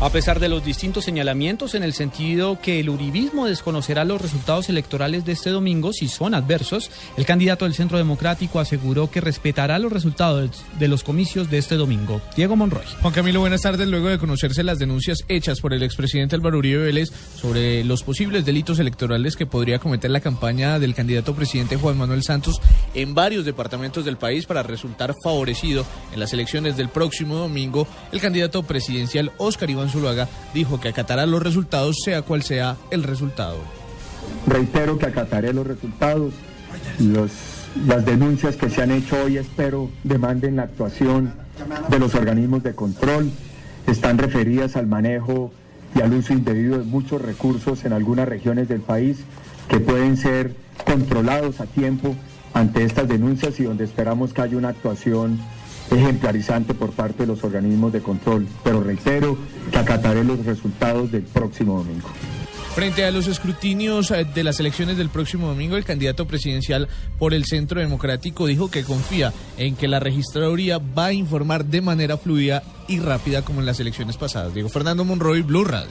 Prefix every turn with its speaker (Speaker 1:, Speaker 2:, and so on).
Speaker 1: A pesar de los distintos señalamientos en el sentido que el uribismo desconocerá los resultados electorales de este domingo si son adversos, el candidato del Centro Democrático aseguró que respetará los resultados de los comicios de este domingo. Diego Monroy.
Speaker 2: Juan Camilo, buenas tardes. Luego de conocerse las denuncias hechas por el expresidente Álvaro Uribe Vélez sobre los posibles delitos electorales que podría cometer la campaña del candidato presidente Juan Manuel Santos en varios departamentos del país para resultar favorecido en las elecciones del próximo domingo, el candidato presidencial Óscar Iván Zuluaga dijo que acatará los resultados sea cual sea el resultado.
Speaker 3: Reitero que acataré los resultados. Los, las denuncias que se han hecho hoy espero demanden la actuación de los organismos de control. Están referidas al manejo y al uso indebido de muchos recursos en algunas regiones del país que pueden ser controlados a tiempo ante estas denuncias y donde esperamos que haya una actuación ejemplarizante por parte de los organismos de control. Pero reitero acataré los resultados del próximo domingo.
Speaker 2: Frente a los escrutinios eh, de las elecciones del próximo domingo, el candidato presidencial por el Centro Democrático dijo que confía en que la registraduría va a informar de manera fluida y rápida como en las elecciones pasadas. Diego Fernando Monroy, Blue Radio.